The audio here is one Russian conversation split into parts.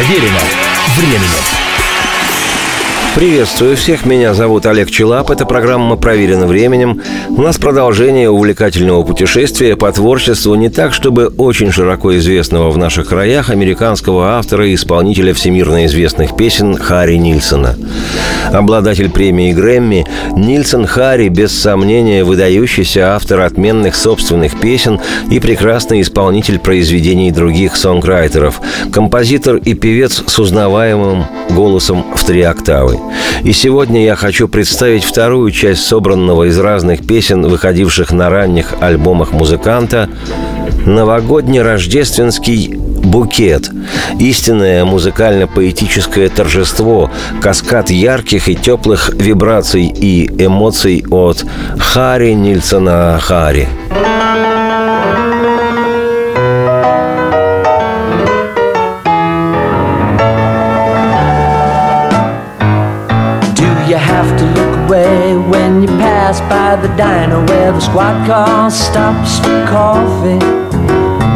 Проверено временем. Приветствую всех, меня зовут Олег Челап, это программа «Проверено временем». У нас продолжение увлекательного путешествия по творчеству не так, чтобы очень широко известного в наших краях американского автора и исполнителя всемирно известных песен Харри Нильсона. Обладатель премии Грэмми, Нильсон Харри, без сомнения, выдающийся автор отменных собственных песен и прекрасный исполнитель произведений других сонграйтеров, композитор и певец с узнаваемым голосом в три октавы. И сегодня я хочу представить вторую часть собранного из разных песен, выходивших на ранних альбомах музыканта, новогодний рождественский букет. Истинное музыкально-поэтическое торжество, каскад ярких и теплых вибраций и эмоций от Хари Нильсона Хари. by the diner where the squad car stops for coffee.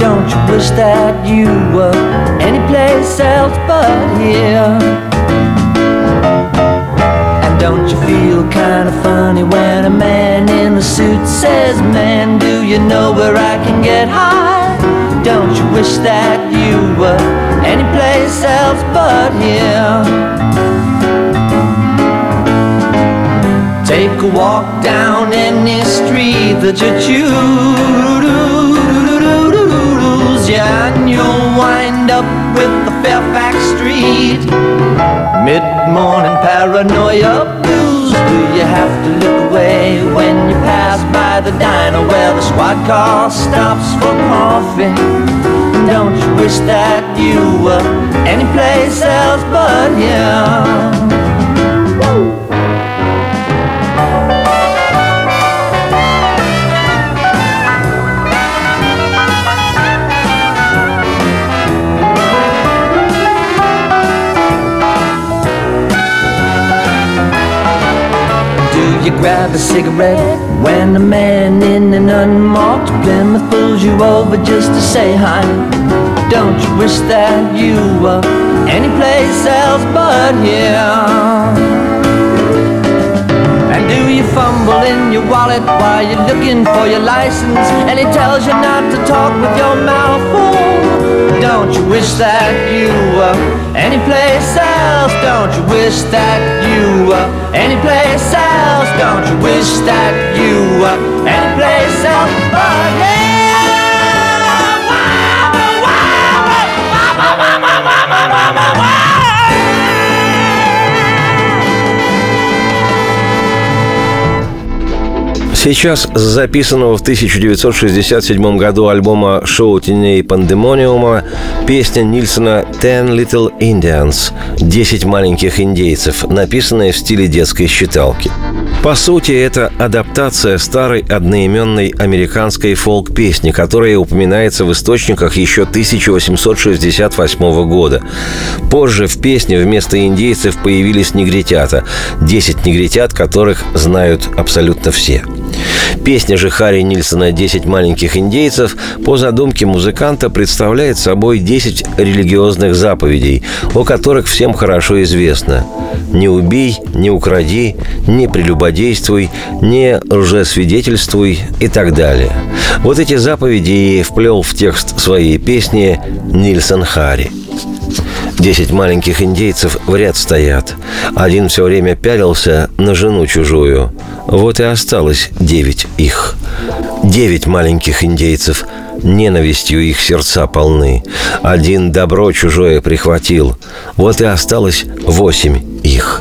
Don't you wish that you were anyplace else but here? And don't you feel kinda funny when a man in a suit says, Man, do you know where I can get high? Don't you wish that you were anyplace else but here? Take a walk down any street that you choose. You'll wind up with the Fairfax Street. Mid morning paranoia blues. Do you have to look away when you pass by the diner where the squad car stops for coffee? Don't you wish that you were anyplace else but here? Grab a cigarette when a man in an unmarked Plymouth pulls you over just to say hi? Don't you wish that you were anyplace else but here? And do you fumble in your wallet while you're looking for your license and he tells you not to talk with your mouth full? Don't you wish that you were anyplace else? Don't you wish that you were anyplace else? Don't you wish that you were anyplace else Сейчас с записанного в 1967 году альбома «Шоу теней пандемониума» песня Нильсона «Ten Little Indians» – «Десять маленьких индейцев», написанная в стиле детской считалки. По сути, это адаптация старой одноименной американской фолк-песни, которая упоминается в источниках еще 1868 года. Позже в песне вместо индейцев появились негритята, 10 негритят, которых знают абсолютно все. Песня же Харри Нильсона «Десять маленьких индейцев» по задумке музыканта представляет собой 10 религиозных заповедей, о которых всем хорошо известно. «Не убей, не укради, не прелюбодействуй, не лжесвидетельствуй» и так далее. Вот эти заповеди и вплел в текст своей песни Нильсон Харри – Десять маленьких индейцев в ряд стоят. Один все время пялился на жену чужую. Вот и осталось девять их. Девять маленьких индейцев. Ненавистью их сердца полны. Один добро чужое прихватил. Вот и осталось восемь их.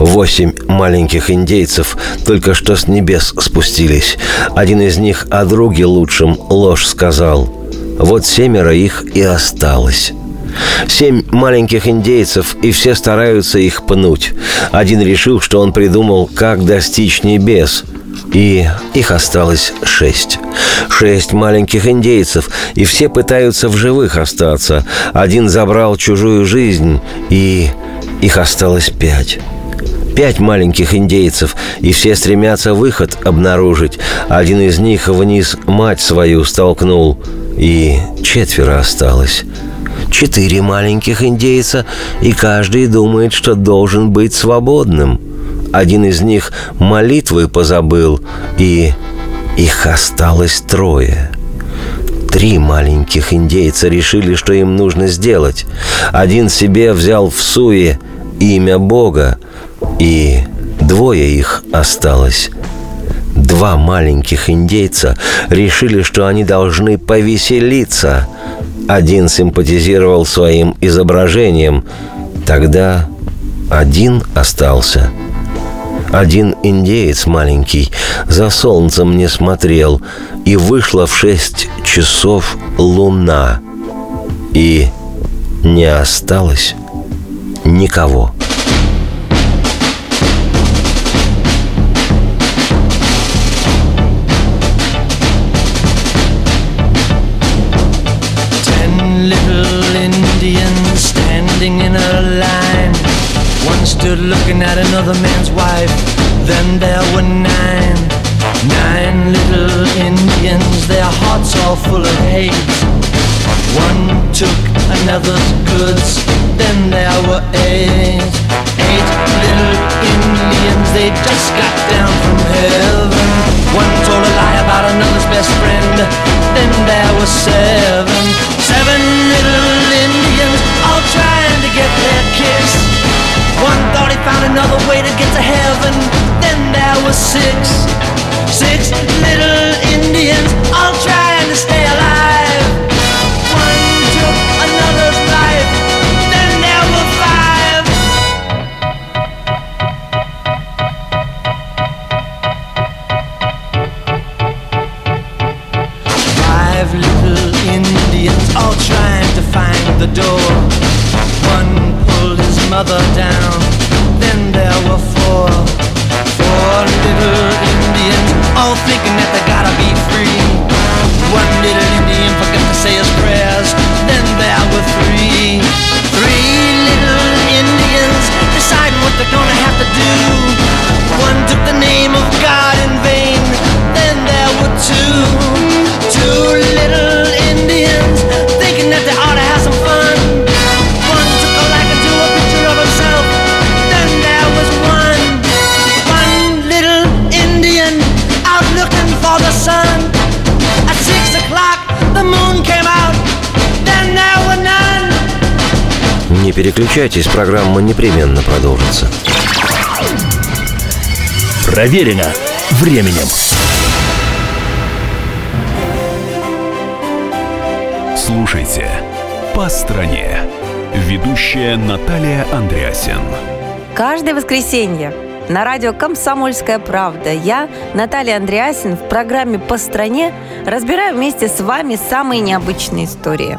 Восемь маленьких индейцев только что с небес спустились. Один из них о друге лучшем ложь сказал. Вот семеро их и осталось. Семь маленьких индейцев, и все стараются их пнуть. Один решил, что он придумал, как достичь небес. И их осталось шесть. Шесть маленьких индейцев, и все пытаются в живых остаться. Один забрал чужую жизнь, и их осталось пять пять маленьких индейцев, и все стремятся выход обнаружить. Один из них вниз мать свою столкнул, и четверо осталось. Четыре маленьких индейца, и каждый думает, что должен быть свободным. Один из них молитвы позабыл, и их осталось трое. Три маленьких индейца решили, что им нужно сделать. Один себе взял в суе имя Бога, и двое их осталось. Два маленьких индейца решили, что они должны повеселиться. Один симпатизировал своим изображением. Тогда один остался. Один индеец маленький за солнцем не смотрел, и вышла в шесть часов луна, и не осталось никого. Stood looking at another man's wife. Then there were nine, nine little Indians, their hearts all full of hate. One took another's goods, then there were eight, eight little Indians, they just got down from heaven. One told a lie about another's best friend, then there were seven, seven little Indians all trying to get their kiss. Found another way to get to heaven. Then there were six, six little Indians переключайтесь, программа непременно продолжится. Проверено временем. Слушайте «По стране». Ведущая Наталья Андреасин. Каждое воскресенье на радио «Комсомольская правда» я, Наталья Андреасин, в программе «По стране» разбираю вместе с вами самые необычные истории.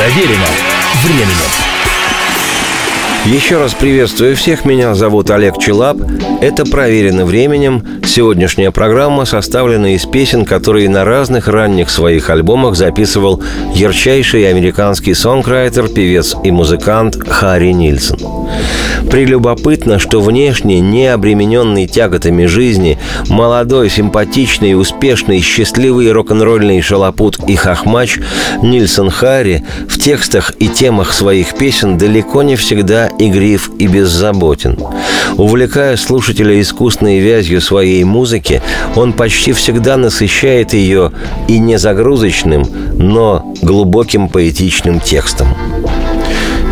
Проверено временем. Еще раз приветствую всех. Меня зовут Олег Челап. Это «Проверено временем». Сегодняшняя программа составлена из песен, которые на разных ранних своих альбомах записывал ярчайший американский сонграйтер, певец и музыкант Харри Нильсон. Прелюбопытно, что внешне не обремененный тяготами жизни, молодой, симпатичный, успешный, счастливый рок-н-ролльный шалопут и хохмач Нильсон Харри в текстах и темах своих песен далеко не всегда игрив и беззаботен. Увлекая слушателя искусной вязью своей музыки, он почти всегда насыщает ее и не загрузочным, но глубоким поэтичным текстом.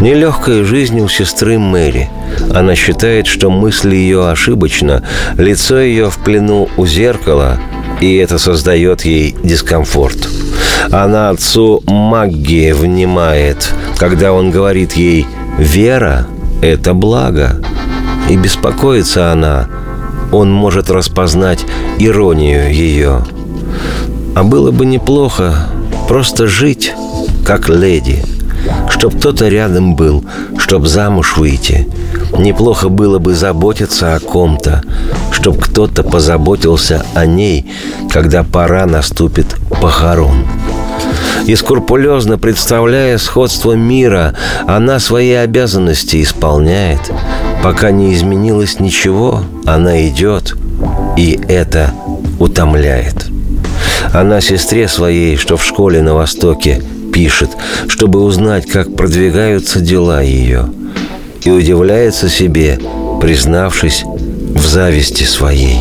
Нелегкая жизнь у сестры Мэри. Она считает, что мысль ее ошибочна, лицо ее в плену у зеркала, и это создает ей дискомфорт. Она отцу Магги внимает, когда он говорит ей «Вера – это благо». И беспокоится она, он может распознать иронию ее. А было бы неплохо просто жить, как леди – Чтоб кто-то рядом был, чтоб замуж выйти. Неплохо было бы заботиться о ком-то, чтоб кто-то позаботился о ней, когда пора наступит похорон. И скрупулезно представляя сходство мира, она свои обязанности исполняет. Пока не изменилось ничего, она идет, и это утомляет. Она сестре своей, что в школе на Востоке, пишет, чтобы узнать, как продвигаются дела ее. И удивляется себе, признавшись в зависти своей.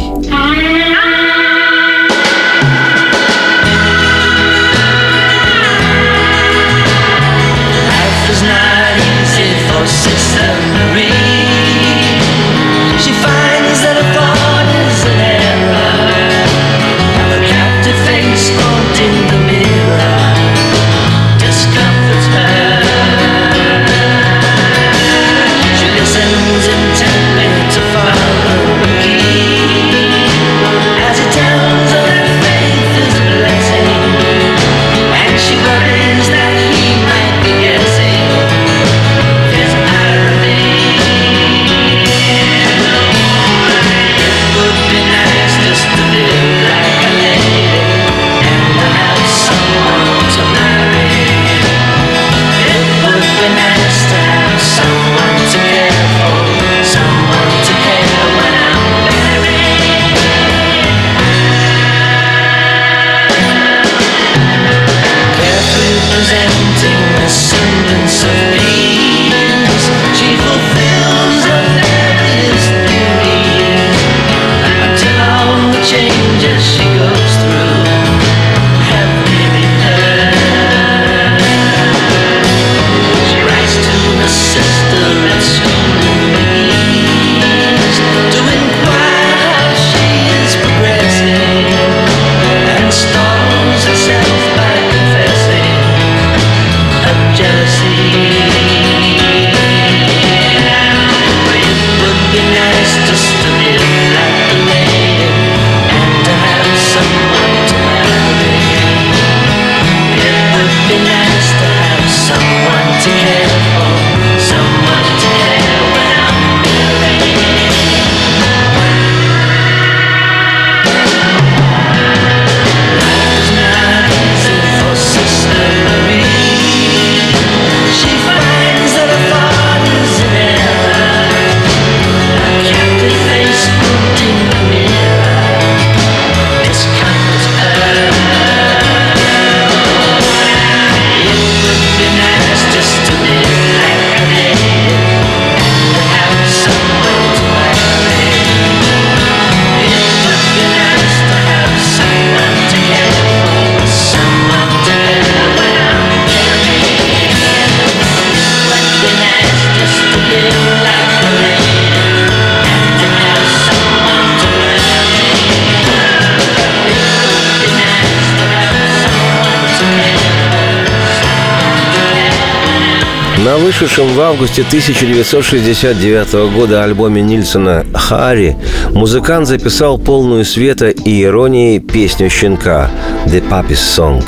На вышедшем в августе 1969 года альбоме Нильсона «Харри» музыкант записал полную света и иронии песню «Щенка» «The Puppy's Song».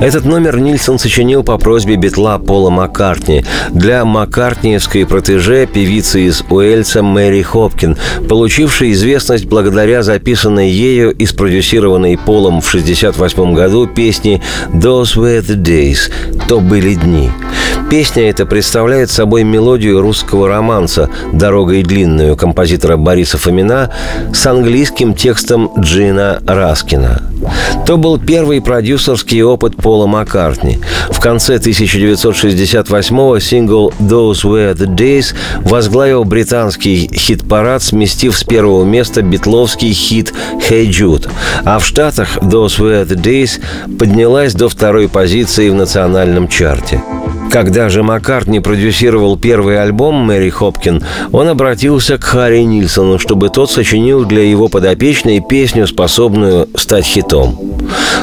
Этот номер Нильсон сочинил по просьбе битла Пола Маккартни для маккартниевской протеже певицы из Уэльса Мэри Хопкин, получившей известность благодаря записанной ею и спродюсированной Полом в 1968 году песни «Those were the days» – «То были дни». Песня эта представляет собой мелодию русского романса «Дорога и длинную» композитора Бориса Фомина с английским текстом Джина Раскина. То был первый продюсерский опыт Пола Маккартни. В конце 1968-го сингл «Those Were the Days» возглавил британский хит-парад, сместив с первого места битловский хит «Hey Jude», а в Штатах «Those Were the Days» поднялась до второй позиции в национальном чарте. Когда же Маккартни продюсировал первый альбом Мэри Хопкин, он обратился к Харри Нильсону, чтобы тот сочинил для его подопечной песню, способную стать хитом.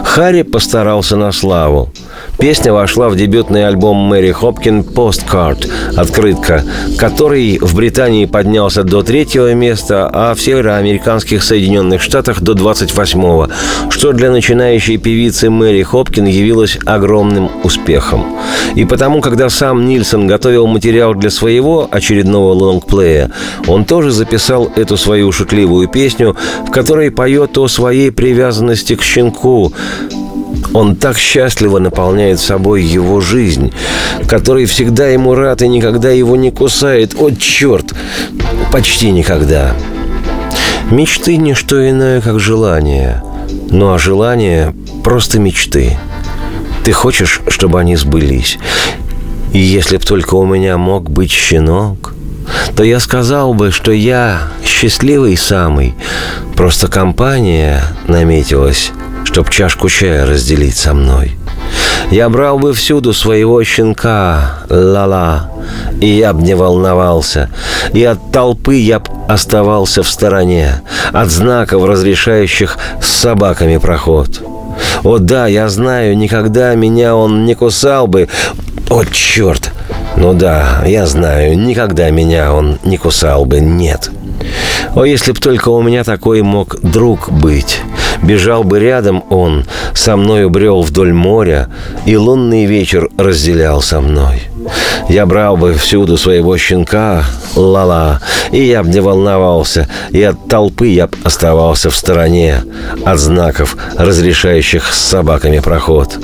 Харри постарался на славу. Песня вошла в дебютный альбом Мэри Хопкин «Postcard» — «Открытка», который в Британии поднялся до третьего места, а в североамериканских Соединенных Штатах до 28-го, что для начинающей певицы Мэри Хопкин явилось огромным успехом. И потому, когда сам Нильсон готовил материал для своего очередного лонгплея, он тоже записал эту свою шутливую песню, в которой поет о своей привязанности к щенку, он так счастливо наполняет собой его жизнь, который всегда ему рад и никогда его не кусает. О, черт! Почти никогда. Мечты – не что иное, как желание. Ну а желание – просто мечты. Ты хочешь, чтобы они сбылись. И если б только у меня мог быть щенок, то я сказал бы, что я счастливый самый. Просто компания наметилась чтоб чашку чая разделить со мной. Я брал бы всюду своего щенка, ла-ла, и я б не волновался, и от толпы я б оставался в стороне, от знаков, разрешающих с собаками проход. О да, я знаю, никогда меня он не кусал бы. О, черт! Ну да, я знаю, никогда меня он не кусал бы, нет. О, если б только у меня такой мог друг быть. Бежал бы рядом он, со мною брел вдоль моря, и лунный вечер разделял со мной. Я брал бы всюду своего щенка, ла-ла, и я б не волновался, и от толпы я б оставался в стороне, от знаков, разрешающих с собаками проход.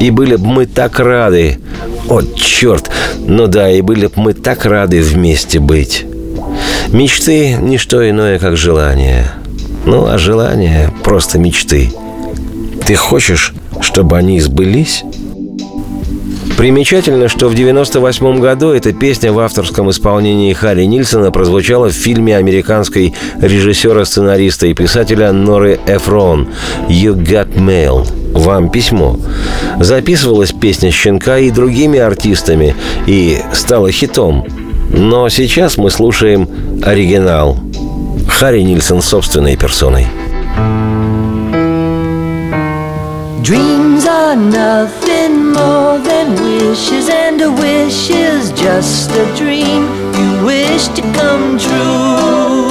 И были бы мы так рады, о, черт, ну да, и были бы мы так рады вместе быть. Мечты – не что иное, как желание – ну, а желания – просто мечты. Ты хочешь, чтобы они сбылись? Примечательно, что в 1998 году эта песня в авторском исполнении Харри Нильсона прозвучала в фильме американской режиссера, сценариста и писателя Норы Эфрон «You Got Mail» «Вам письмо». Записывалась песня «Щенка» и другими артистами и стала хитом. Но сейчас мы слушаем оригинал – Харри Нильсон собственной персоной. Dreams are nothing more than wishes, and a wish is just a dream you wish to come true.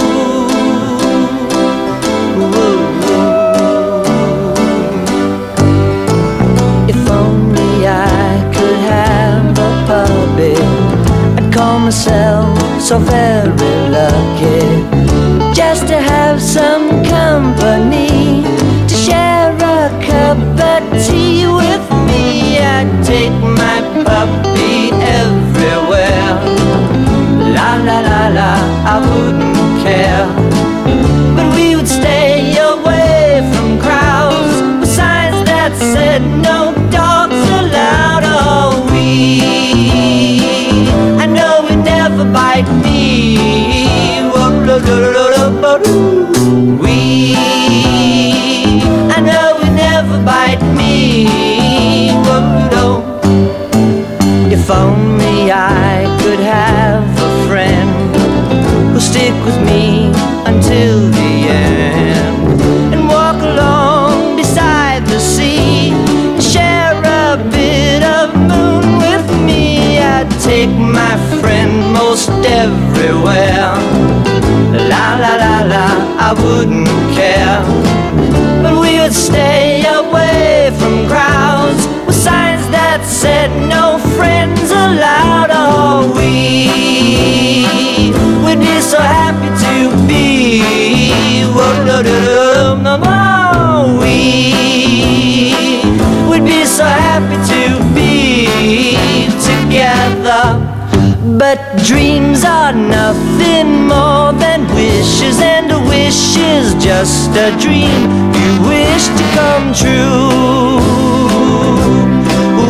If only I could have a puppy, I'd call myself so very lucky just to have some company wouldn't care. But we would stay away from crowds with signs that said no friends allowed. Oh, we would be so happy to be. Oh, just a dream you wish to come true.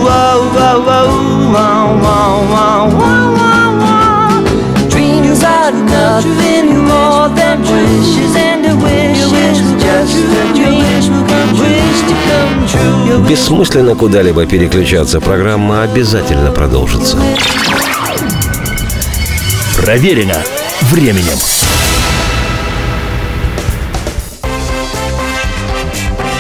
Whoa, whoa, whoa, whoa, whoa, whoa, whoa, whoa. Dreams are nothing more than wishes, and a wish is just a dream you wish to come true. Бессмысленно куда-либо переключаться, программа обязательно продолжится. Проверено временем.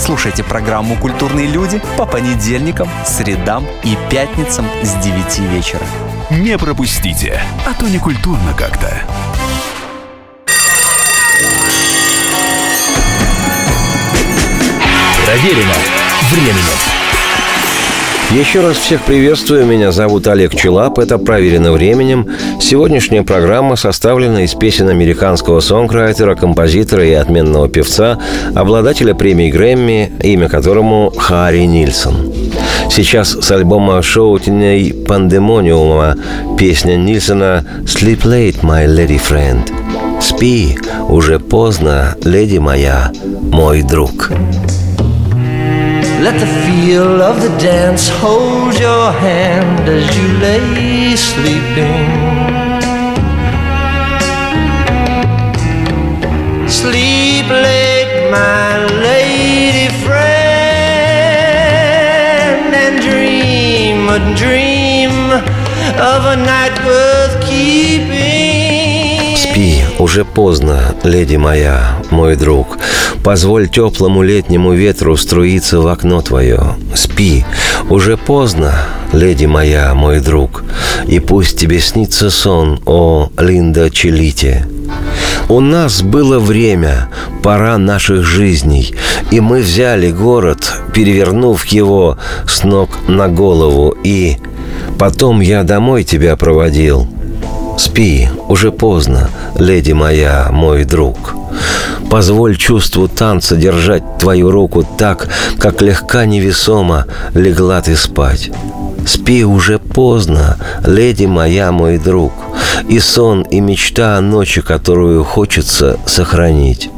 Слушайте программу «Культурные люди» по понедельникам, средам и пятницам с 9 вечера. Не пропустите, а то не культурно как-то. Проверено временем. Еще раз всех приветствую. Меня зовут Олег Челап. Это «Проверено временем». Сегодняшняя программа составлена из песен американского сонграйтера, композитора и отменного певца, обладателя премии Грэмми, имя которому Харри Нильсон. Сейчас с альбома шоу «Теней Пандемониума» песня Нильсона «Sleep late, my lady friend». «Спи, уже поздно, леди моя, мой друг». Let the feel of the dance hold your hand as you lay sleeping. Sleep late, my lady friend, and dream a dream of a night worth keeping. Спи, уже поздно, леди моя, мой друг. Позволь теплому летнему ветру струиться в окно твое. Спи, уже поздно, леди моя, мой друг. И пусть тебе снится сон, о Линда Челите. У нас было время, пора наших жизней, и мы взяли город, перевернув его с ног на голову, и потом я домой тебя проводил – Спи, уже поздно, леди моя, мой друг. Позволь чувству танца держать твою руку так, как легка невесомо легла ты спать. Спи уже поздно, леди моя, мой друг, и сон, и мечта о ночи, которую хочется сохранить.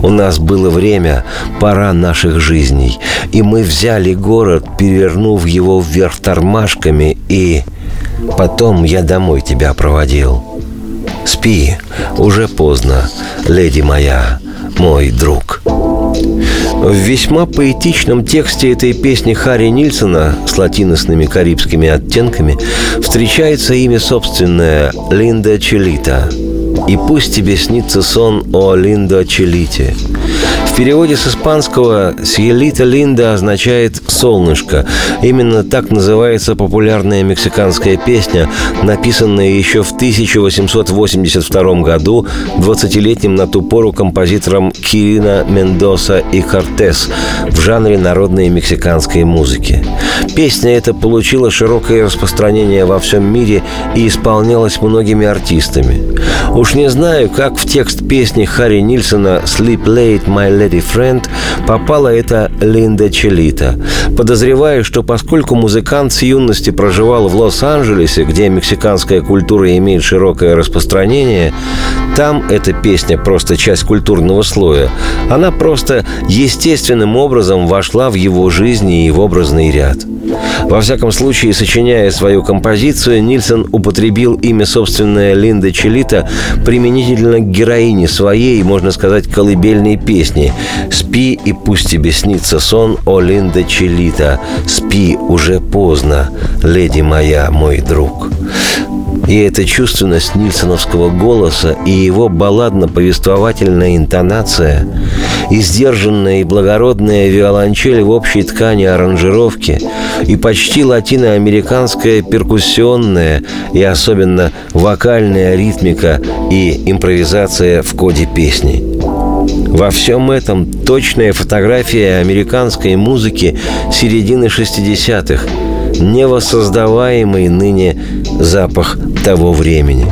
У нас было время, пора наших жизней, и мы взяли город, перевернув его вверх тормашками и... Потом я домой тебя проводил. Спи, уже поздно, леди моя, мой друг. В весьма поэтичном тексте этой песни Харри Нильсона с латиносными карибскими оттенками встречается имя собственное Линда Челита. «И пусть тебе снится сон о Линдо Челите». В переводе с испанского «Сьелита Линда» означает «солнышко». Именно так называется популярная мексиканская песня, написанная еще в 1882 году 20-летним на ту пору композитором Кирина Мендоса и Кортес в жанре народной мексиканской музыки. Песня эта получила широкое распространение во всем мире и исполнялась многими артистами. Уж не знаю, как в текст песни Харри Нильсона «Sleep Late, My Lady Friend» попала эта Линда Челита. Подозреваю, что поскольку музыкант с юности проживал в Лос-Анджелесе, где мексиканская культура имеет широкое распространение, там эта песня просто часть культурного слоя. Она просто естественным образом вошла в его жизнь и в образный ряд. Во всяком случае, сочиняя свою композицию, Нильсон употребил имя собственное Линда Челита применительно к героине своей, можно сказать, колыбельной песни «Спи, и пусть тебе снится сон, о Линда Челита, спи, уже поздно, леди моя, мой друг». И эта чувственность нильсоновского голоса и его балладно-повествовательная интонация, и сдержанная и благородная виолончель в общей ткани аранжировки, и почти латиноамериканская перкуссионная и особенно вокальная ритмика и импровизация в коде песни. Во всем этом точная фотография американской музыки середины 60-х – невоссоздаваемый ныне запах того времени.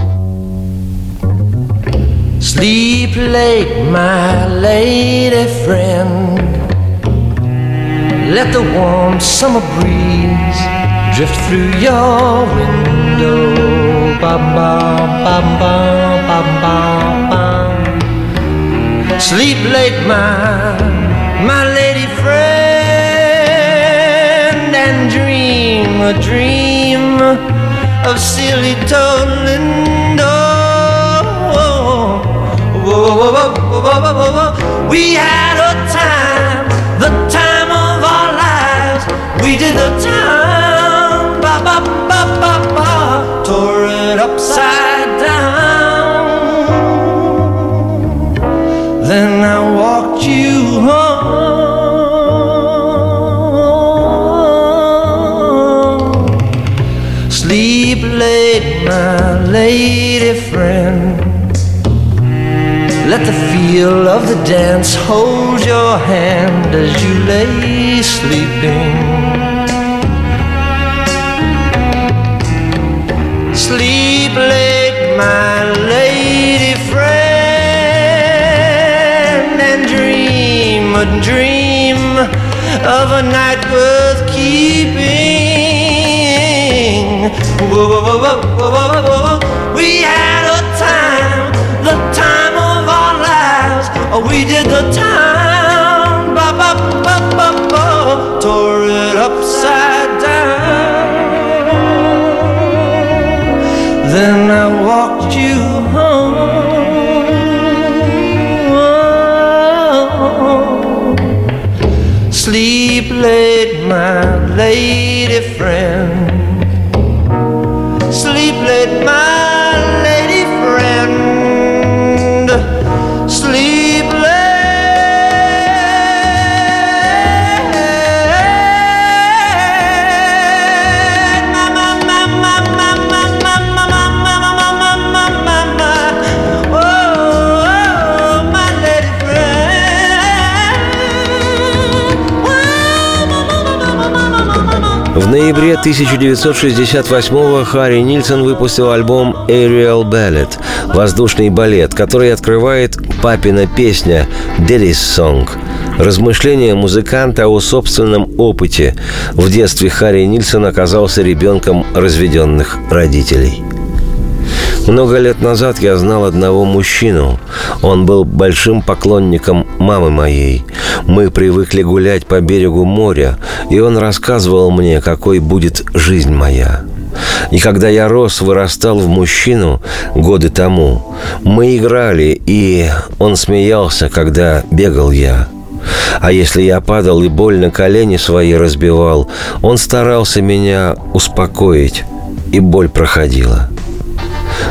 Sleep late, my lady friend. Let the warm summer breeze drift through your window. Ba ba ba ba ba ba ba. Sleep late, my my lady a dream of silly Toad Lindo. We had a time, the time of our lives. We did the time, of the dance hold your hand as you lay sleeping. Sleep late, my lady friend, and dream a dream of a night worth keeping. Whoa, whoa, whoa. We had Oh, we did the time, ba ba ba ba ba, tore it upside down. Then I walked you home. Sleep late, my lady friend. 1968-го Харри Нильсон выпустил альбом «Aerial Ballet» – «Воздушный балет», который открывает папина песня «Daddy's Song» – размышления музыканта о собственном опыте. В детстве Харри Нильсон оказался ребенком разведенных родителей. Много лет назад я знал одного мужчину. Он был большим поклонником мамы моей. Мы привыкли гулять по берегу моря, и он рассказывал мне, какой будет жизнь моя. И когда я рос, вырастал в мужчину годы тому, мы играли, и он смеялся, когда бегал я. А если я падал и больно колени свои разбивал, он старался меня успокоить, и боль проходила.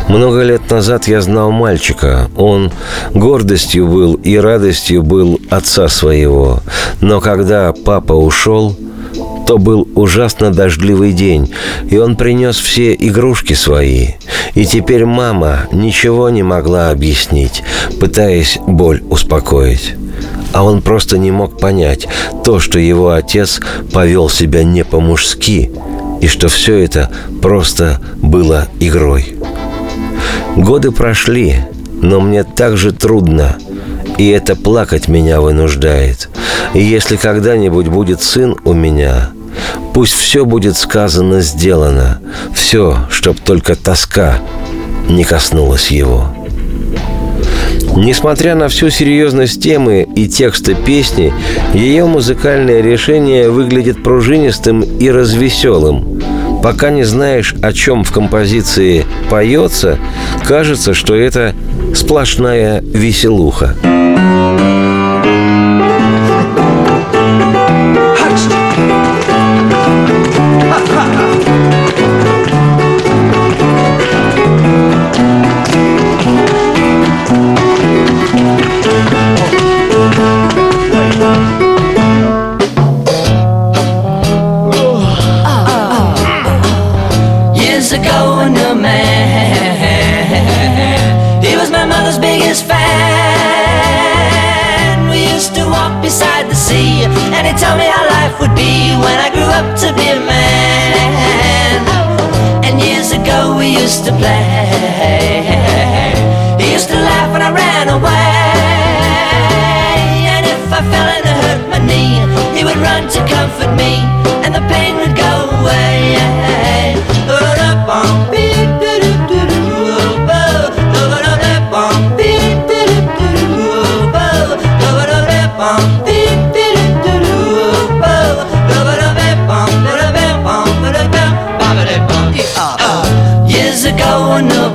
Много лет назад я знал мальчика. Он гордостью был и радостью был отца своего. Но когда папа ушел, то был ужасно дождливый день, и он принес все игрушки свои. И теперь мама ничего не могла объяснить, пытаясь боль успокоить. А он просто не мог понять то, что его отец повел себя не по-мужски, и что все это просто было игрой. Годы прошли, но мне так же трудно, и это плакать меня вынуждает. И если когда-нибудь будет сын у меня, пусть все будет сказано, сделано, все, чтоб только тоска не коснулась его. Несмотря на всю серьезность темы и текста песни, ее музыкальное решение выглядит пружинистым и развеселым. Пока не знаешь, о чем в композиции поется, кажется, что это сплошная веселуха. When I grew up to be a man. And years ago, we used to play. He used to laugh when I ran away. And if I fell and I hurt my knee, he would run to comfort me, no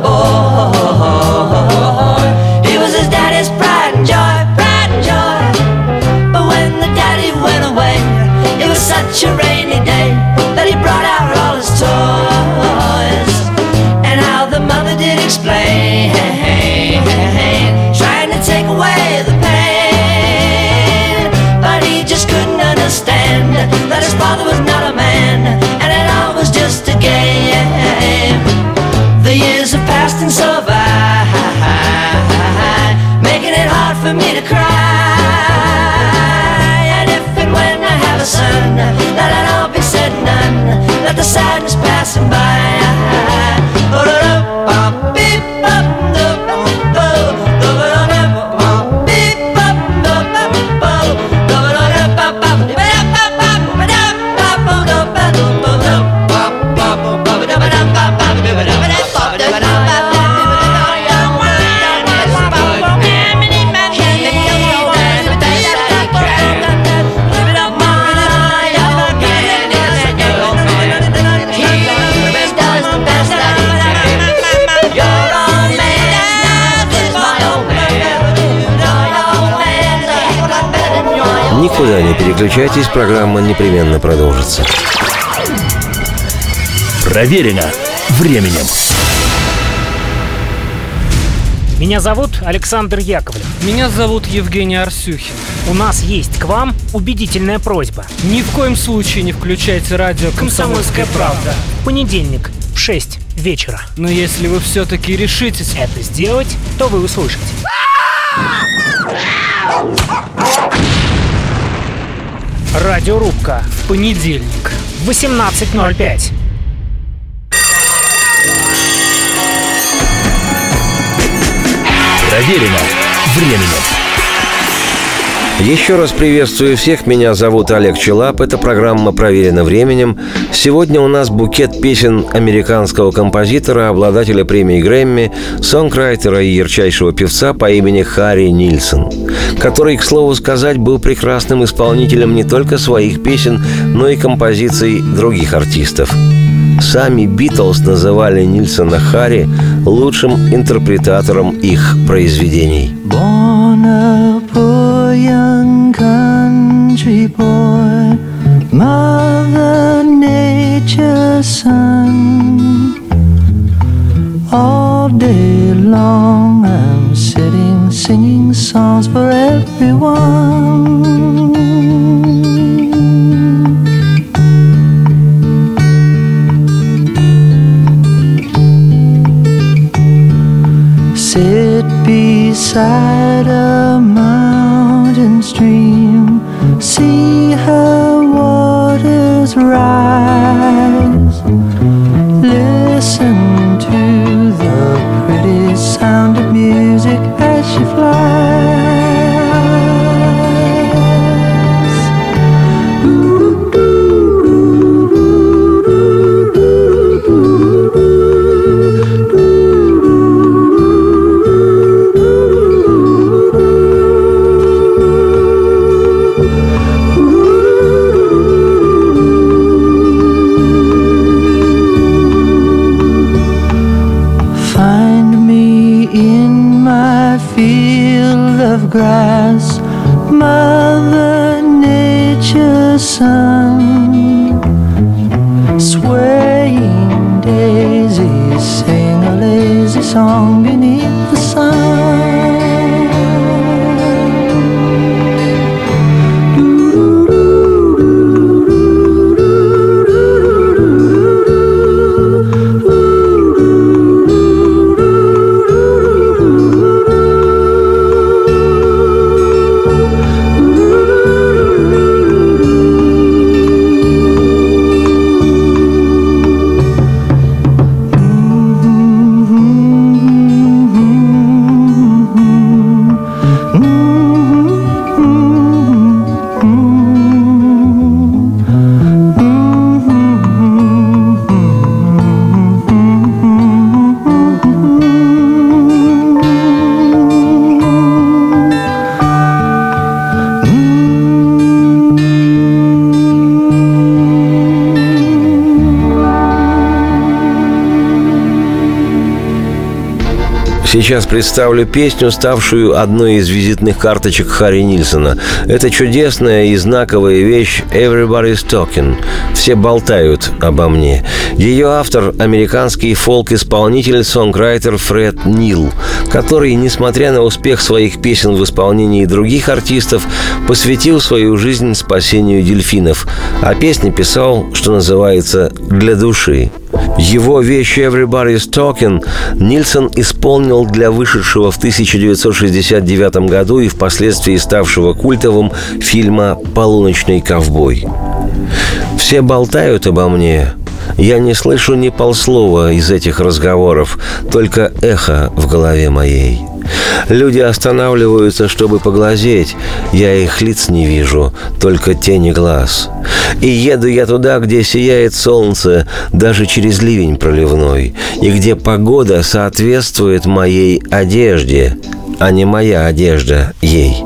Никуда не переключайтесь, программа непременно продолжится. Проверено временем. Меня зовут Александр Яковлев. Меня зовут Евгений Арсюхин. У нас есть к вам убедительная просьба. Ни в коем случае не включайте радио «Комсомольская правда». В понедельник в 6 вечера. Но если вы все-таки решитесь... Это сделать, то вы услышите. Радиорубка В понедельник. в 18.05. Проверено временем. Еще раз приветствую всех. Меня зовут Олег Челап. Это программа «Проверено временем». Сегодня у нас букет песен американского композитора, обладателя премии Грэмми, сонграйтера и ярчайшего певца по имени Харри Нильсон, который, к слову сказать, был прекрасным исполнителем не только своих песен, но и композиций других артистов. Сами Битлз называли Нильсона Харри лучшим интерпретатором их произведений. Born a young country boy, Mother Nature's son. All day long I'm sitting singing songs for everyone. Sit beside a sing a lazy song beneath the sun. Сейчас представлю песню, ставшую одной из визитных карточек Харри Нильсона. Это чудесная и знаковая вещь «Everybody's Talking». Все болтают обо мне. Ее автор – американский фолк-исполнитель, сонграйтер Фред Нил, который, несмотря на успех своих песен в исполнении других артистов, посвятил свою жизнь спасению дельфинов, а песни писал, что называется, для души. Его вещь «Everybody's Talking» Нильсон исполнил для вышедшего в 1969 году и впоследствии ставшего культовым фильма «Полуночный ковбой». Все болтают обо мне, я не слышу ни полслова из этих разговоров, только эхо в голове моей. Люди останавливаются, чтобы поглазеть. Я их лиц не вижу, только тени глаз. И еду я туда, где сияет солнце, даже через ливень проливной, и где погода соответствует моей одежде, а не моя одежда ей.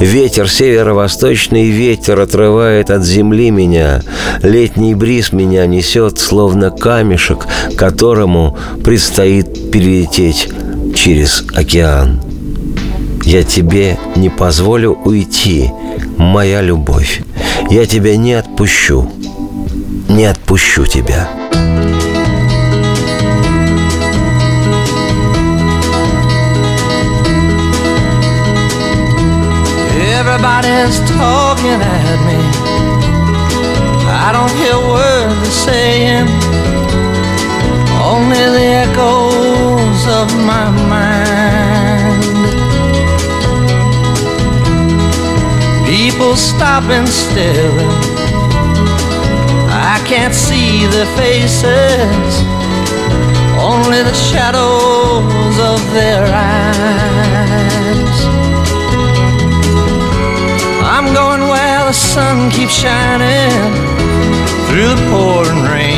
Ветер, северо-восточный ветер отрывает от земли меня. Летний бриз меня несет, словно камешек, которому предстоит перелететь через океан. Я тебе не позволю уйти, моя любовь. Я тебя не отпущу, не отпущу тебя. Everybody's talking at me. I don't hear words they're saying, of my mind. People stop and staring. I can't see their faces, only the shadows of their eyes. I'm going where the sun keeps shining through the pouring rain.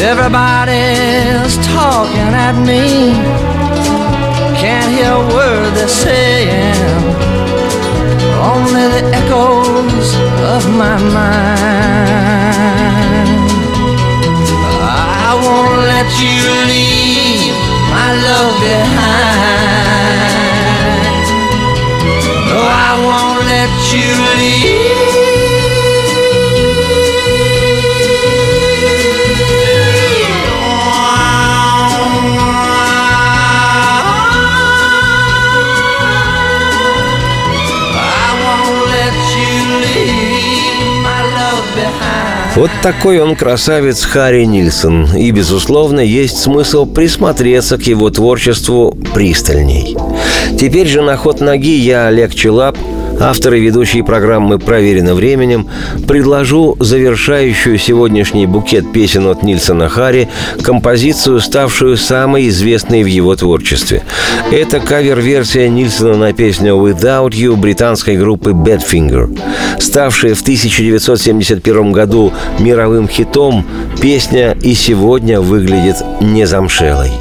Everybody's talking at me. Can't hear a word they're saying. Only the echoes of my mind. I won't let you leave my love behind. No, I won't let you Вот такой он красавец Харри Нильсон. И, безусловно, есть смысл присмотреться к его творчеству пристальней. Теперь же на ход ноги я, Олег Челап, автор и ведущий программы «Проверено временем», предложу завершающую сегодняшний букет песен от Нильсона Харри композицию, ставшую самой известной в его творчестве. Это кавер-версия Нильсона на песню «Without You» британской группы Badfinger. Ставшая в 1971 году мировым хитом, песня и сегодня выглядит незамшелой.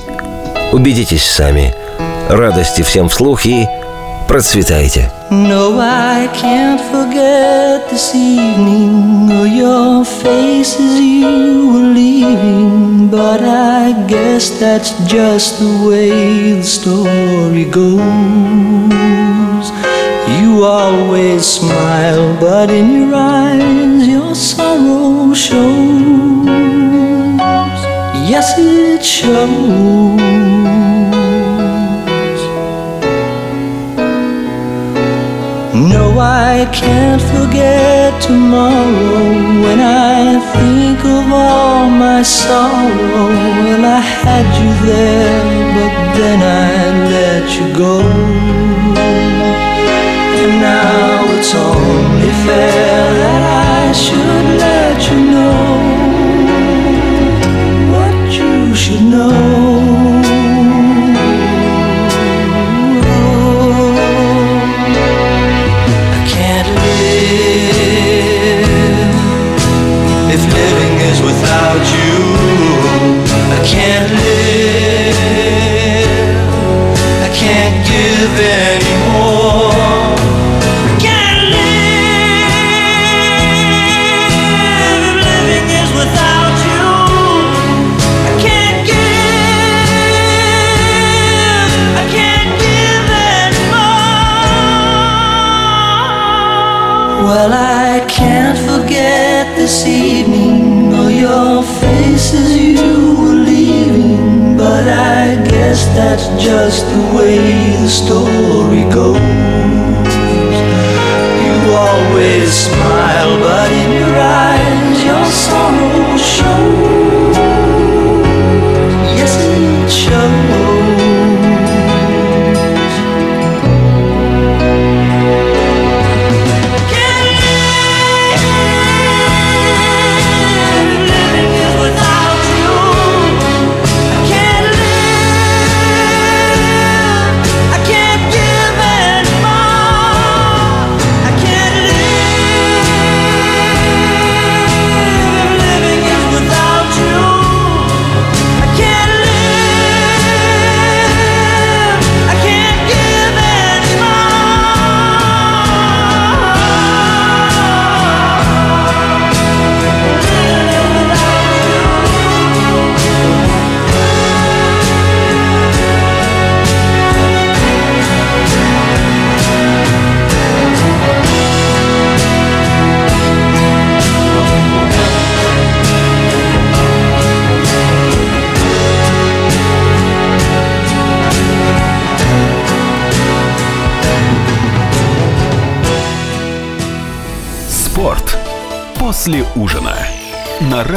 Убедитесь сами. Радости всем вслух и процветайте! No, I can't forget this evening or your face as you were leaving. But I guess that's just the way the story goes. You You always smile, but in your eyes your sorrow shows. Yes, it shows. I can't forget tomorrow when I think of all my sorrow. Well, I had you there, but then I let you go. And now it's only fair that I should let you know just the way the story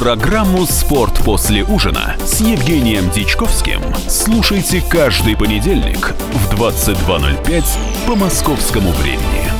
Программу «Спорт после ужина» с Евгением Дичковским слушайте каждый понедельник в 22.05 по московскому времени.